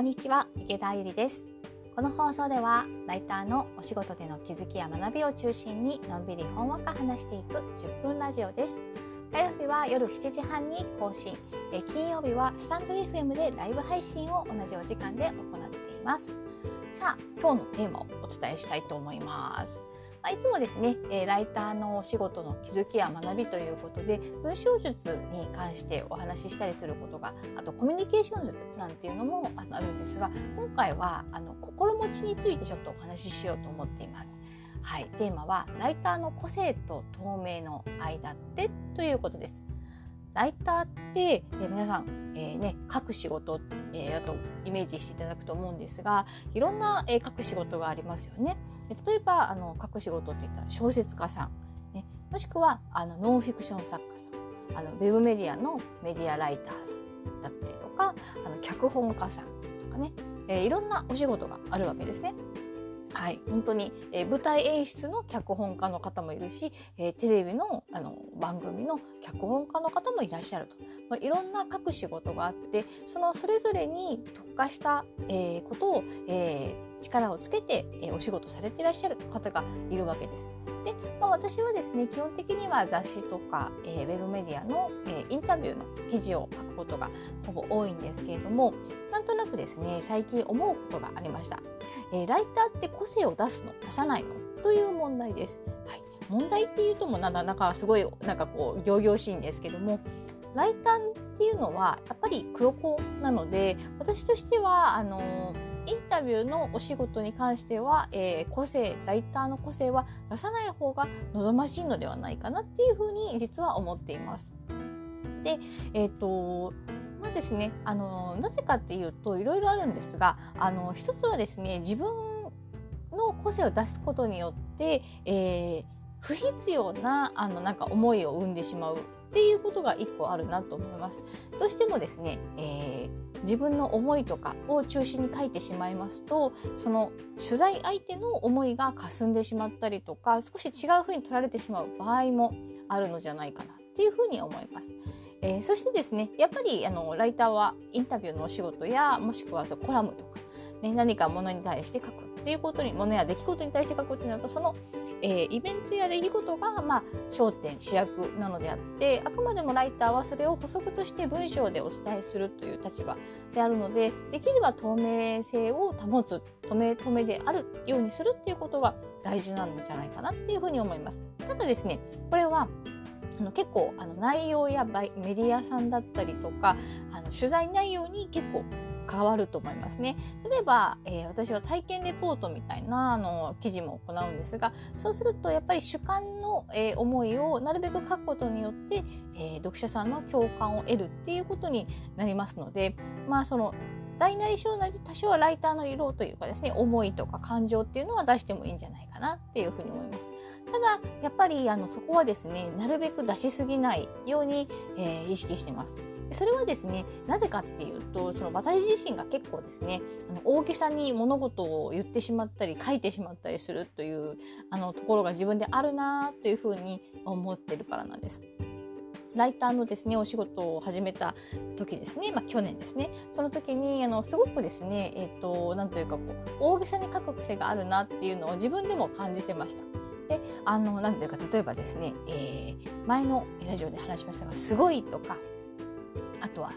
こんにちは池田ゆりです。この放送ではライターのお仕事での気づきや学びを中心にのんびりほんわか話していく10分ラジオです。火曜日は夜7時半に更新。え金曜日はスタンド FM でライブ配信を同じお時間で行っています。さあ今日のテーマをお伝えしたいと思います。まあ、いつもですね、え、ライターのお仕事の気づきや学びということで文章術に関してお話ししたりすることがあとコミュニケーション術なんていうのもあるんですが今回はあの心持ちについてちょっとお話ししようと思っています。はい、テーマはライターの個性と透明の間ってということです。ライターって、え皆さん、えー、ね、書く仕事、えー、だとイメージしていただくと思うんですがいろんな、えー、書く仕事がありますよね。例えばあの書く仕事って言ったら小説家さん、ね、もしくはあのノンフィクション作家さんあのウェブメディアのメディアライターさんだったりとかあの脚本家さんとかね、え、いろんなお仕事があるわけですね。はい、本当に、えー、舞台演出の脚本家の方もいるし、えー、テレビのあの番組の脚本家の方もいらっしゃると、まあ、いろんな各仕事があってそのそれぞれに特化した、えー、ことを、えー、力をつけて、えー、お仕事されていらっしゃる方がいるわけです。で、まあ、私はですね基本的には雑誌とか、えー、ウェブメディアの、えー、インタビューの記事を書くことがほぼ多いんですけれどもなんとなくですね最近思うことがありました。えー、ライターって個性を出すの？出さないの？という問題です。はい、問題っていうともなかかすごいなんかこう仰々しいんですけどもライターっていうのはやっぱり黒子なので私としてはあのインタビューのお仕事に関しては、えー、個性ライターの個性は出さない方が望ましいのではないかなっていうふうに実は思っています。で、えっ、ー、とまあですね、あのなぜかっていうといろいろあるんですがあの一つはですね自分の個性を出すことによって、えー、不必要なあのなんか思いを生んでしまうっていうことが一個あるなと思います。どうしてもですね、えー、自分の思いとかを中心に書いてしまいますとその取材相手の思いが霞んでしまったりとか少し違うふうに取られてしまう場合もあるのじゃないかなっていうふうに思います。えー、そしてですねやっぱりあのライターはインタビューのお仕事やもしくはそコラムとか、ね、何かものに対して書くっていうことにものや出来事に対して書くっていうのとその、えー、イベントや出来事が、まあ、焦点主役なのであってあくまでもライターはそれを補足として文章でお伝えするという立場であるのでできれば透明性を保つ透明透明であるようにするっていうことが大事なんじゃないかなっていうふうに思います。ただですねこれはあの結構あの内容やメディアさんだったりとかあの取材内容に結構変わると思いますね。例えば、えー、私は体験レポートみたいなあの記事も行うんですがそうするとやっぱり主観の、えー、思いをなるべく書くことによって、えー、読者さんの共感を得るっていうことになりますのでまあその大なり小なり多少はライターの色というかですね思いとか感情っていうのは出してもいいんじゃないかなっていうふうに思います。ただやっぱりあのそこはですねなるべく出しすぎないように、えー、意識してます。それはですねなぜかっていうとその私自身が結構ですねあの大げさに物事を言ってしまったり書いてしまったりするというあのところが自分であるなというふうに思ってるからなんです。ライターのですねお仕事を始めた時ですね、まあ、去年ですねその時にあのすごくですねえっ、ー、となんというかこう大げさに書く癖があるなっていうのを自分でも感じてました。であのなんというか例えばですね、えー、前のラジオで話しましたが「すごい」とかあとは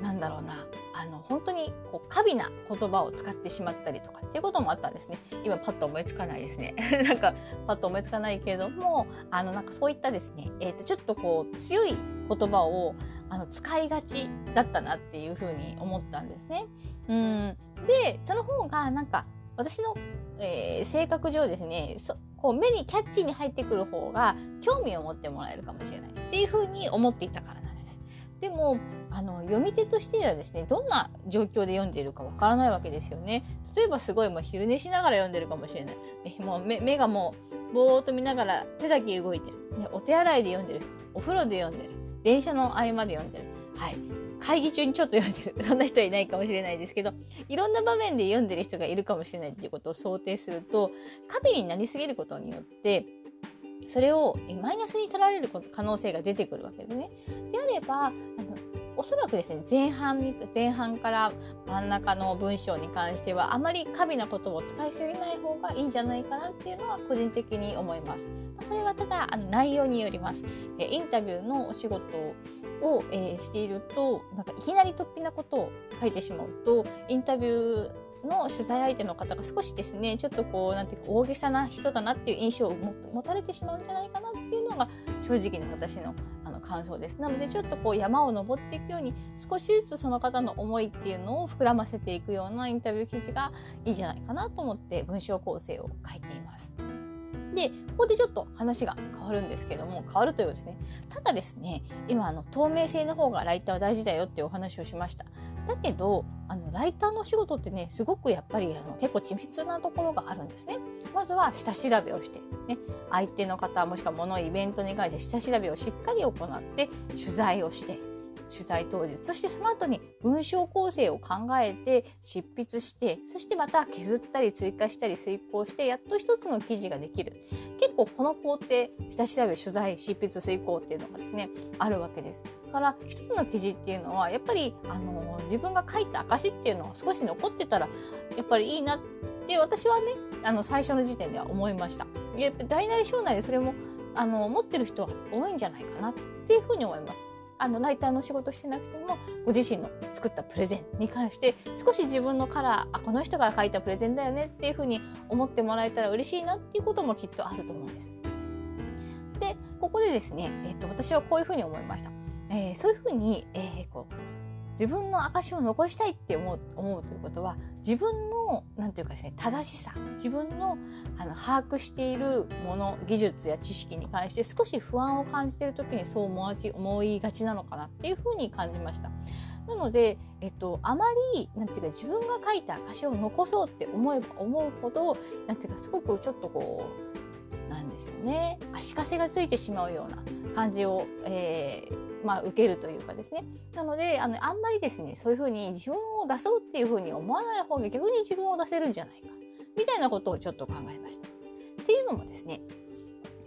なんだろうなあの本当にこう過敏な言葉を使ってしまったりとかっていうこともあったんですね。今パッと思いつかないですね。なんかパッと思いつかないけれどもあのなんかそういったですね、えー、とちょっとこう強い言葉をあの使いがちだったなっていうふうに思ったんですね。うん。でその方がなんか私の、えー、性格上ですねこう目にキャッチーに入ってくる方が興味を持ってもらえるかもしれないっていうふうに思っていたからなんです。でもあの読み手としてはですねどんな状況で読んでいるかわからないわけですよね。例えばすごいもう昼寝しながら読んでるかもしれない。もう目目がもうぼーっと見ながら手だけ動いてる、ね。お手洗いで読んでる。お風呂で読んでる。電車の合間で読んでる。はい。会議中にちょっと読んでる。そんな人はいないかもしれないですけど、いろんな場面で読んでる人がいるかもしれないっていうことを想定すると、過敏になりすぎることによって、それをマイナスに取られる可能性が出てくるわけですね。であれば、あのおそらくですね前半に前半から真ん中の文章に関してはあまり過敏なことを使いすぎない方がいいんじゃないかなっていうのは個人的に思います。それはただあの内容によります。えインタビューのお仕事を、えー、しているとなんかいきなり突飛なことを書いてしまうとインタビューの取材相手の方が少しですねちょっとこうなんていうか大げさな人だなっていう印象を持たれてしまうんじゃないかなっていうのが正直な私の感想です。なのでちょっとこう山を登っていくように少しずつその方の思いっていうのを膨らませていくようなインタビュー記事がいいんじゃないかなと思って文章構成を書いています。でここでちょっと話が変わるんですけども変わるというですねただですね今あの透明性の方がライターは大事だよっていうお話をしましただけどあのライターの仕事ってねすごくやっぱりあの結構緻密なところがあるんですね。まずは下調べをして、ね、相手の方もしくは物イベントに関して下調べをしっかり行って取材をして取材当日そしてその後に文章構成を考えて執筆してそしてまた削ったり追加したり遂行してやっと一つの記事ができる結構この工程下調べ取材執筆遂行っていうのがですねあるわけです。から一つの記事っていうのはやっぱりあの自分が書いた証っていうのを少し残ってたらやっぱりいいなって私はねあの最初の時点では思いました。やっぱ大なり小なりそれもあの持ってる人は多いんじゃないかなっていうふうに思います。あのライターの仕事してなくてもご自身の作ったプレゼンに関して少し自分のカラーあこの人が書いたプレゼンだよねっていうふうに思ってもらえたら嬉しいなっていうこともきっとあると思うんです。でここでですね、えっと、私はこういうふうに思いました。えー、そういうふうに、えー、こう自分の証を残したいって思う思うということは自分のなんていうかですね正しさ自分のあの把握しているもの技術や知識に関して少し不安を感じている時にそう思わち思いがちなのかなっていうふうに感じました。なので、えっと、あまりなんていうか自分が書いた証を残そうって思えば思うほどなんていうかすごくちょっとこうなんでしょうね足かせがついてしまうような感じを、えー、まあ、受けるというかですねなのであのあんまりですねそういうふうに自分を出そうっていうふうに思わない方が逆に自分を出せるんじゃないかみたいなことをちょっと考えました。っていうのもですね、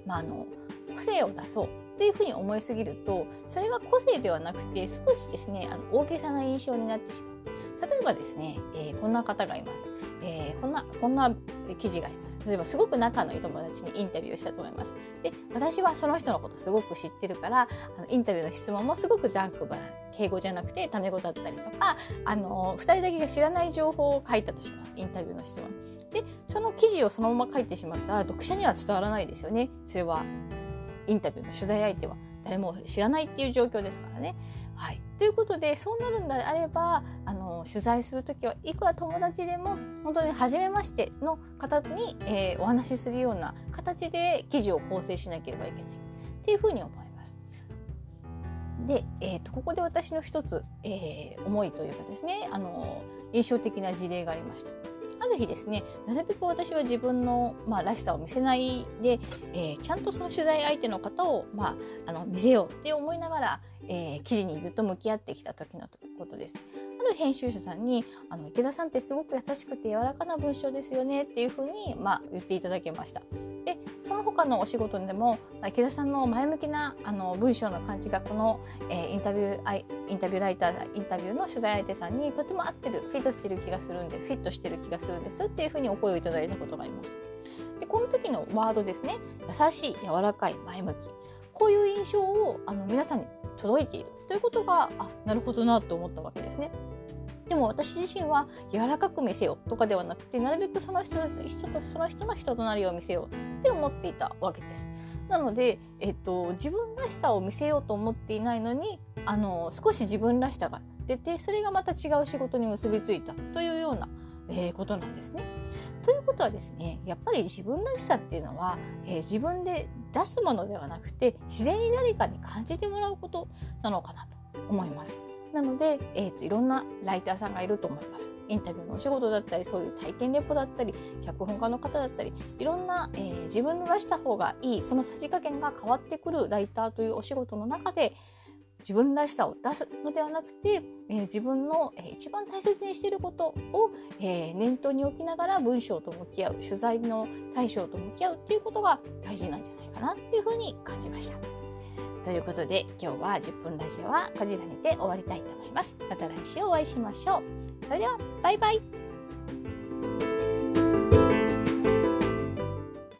まあ、あの個性を出そうっていうふうに思いすぎるとそれが個性ではなくて少しですねあの大げさな印象になってしまう。例えばですね、えー、こんな方がいます。えー、こんな、こんな記事があります。例えば、すごく仲のいい友達にインタビューしたと思います。で、私はその人のことすごく知ってるから、あのインタビューの質問もすごくざっくばらん。敬語じゃなくて、タメ語だったりとか、あの、二人だけが知らない情報を書いたとします。インタビューの質問。で、その記事をそのまま書いてしまったら、読者には伝わらないですよね。それは、インタビューの取材相手は誰も知らないっていう状況ですからね。はい、ということでそうなるんであればあの取材する時はいくら友達でも本当に初めましての方に、えー、お話しするような形で記事を構成しなければいけないっていうふうに思います。で、えーと、ここで私の一つ、えー、思いというかですねあの印象的な事例がありました。ある日ですねなるべく私は自分の、まあ、らしさを見せないで、えー、ちゃんとその取材相手の方を、まあ、あの見せようって思いながら、えー、記事にずっと向き合ってきた時のことです。ある編集者さんに「あの池田さんってすごく優しくて柔らかな文章ですよね」っていうふうに、まあ、言っていただけました。でその他のお仕事でも池田さんの前向きなあの文章の感じがこの、えー、インタビューインタビューライターインタビューの取材相手さんにとても合ってるフィットしてる気がするんでフィットしてる気がするんですっていうふうにお声をいただいたことがありました。でこの時のワードですね優しい柔らかい前向きこういう印象をあの皆さんに届いているということがあなるほどなと思ったわけですね。でも私自身は柔らかく見せようとかではなくてなるべくその人人とその人の人となりを見せようって思っていたわけです。なので、えっと、自分らしさを見せようと思っていないのにあの少し自分らしさが出てそれがまた違う仕事に結びついたというような、えー、ことなんですね。ということはですねやっぱり自分らしさっていうのは、えー、自分で出すものではなくて自然に誰かに感じてもらうことなのかなと思います。なので、えーと、いろんなライターさんがいると思います。インタビューのお仕事だったりそういう体験レポだったり脚本家の方だったりいろんな、えー、自分の出した方がいいそのさじ加減が変わってくるライターというお仕事の中で自分らしさを出すのではなくて、えー、自分の、えー、一番大切にしていることを、えー、念頭に置きながら文章と向き合う取材の対象と向き合うっていうことが大事なんじゃないかなっていうふうに感じました。ということで今日は10分ラジオはこじらにて終わりたいと思います。また来週お会いしましょう。それではバイバイ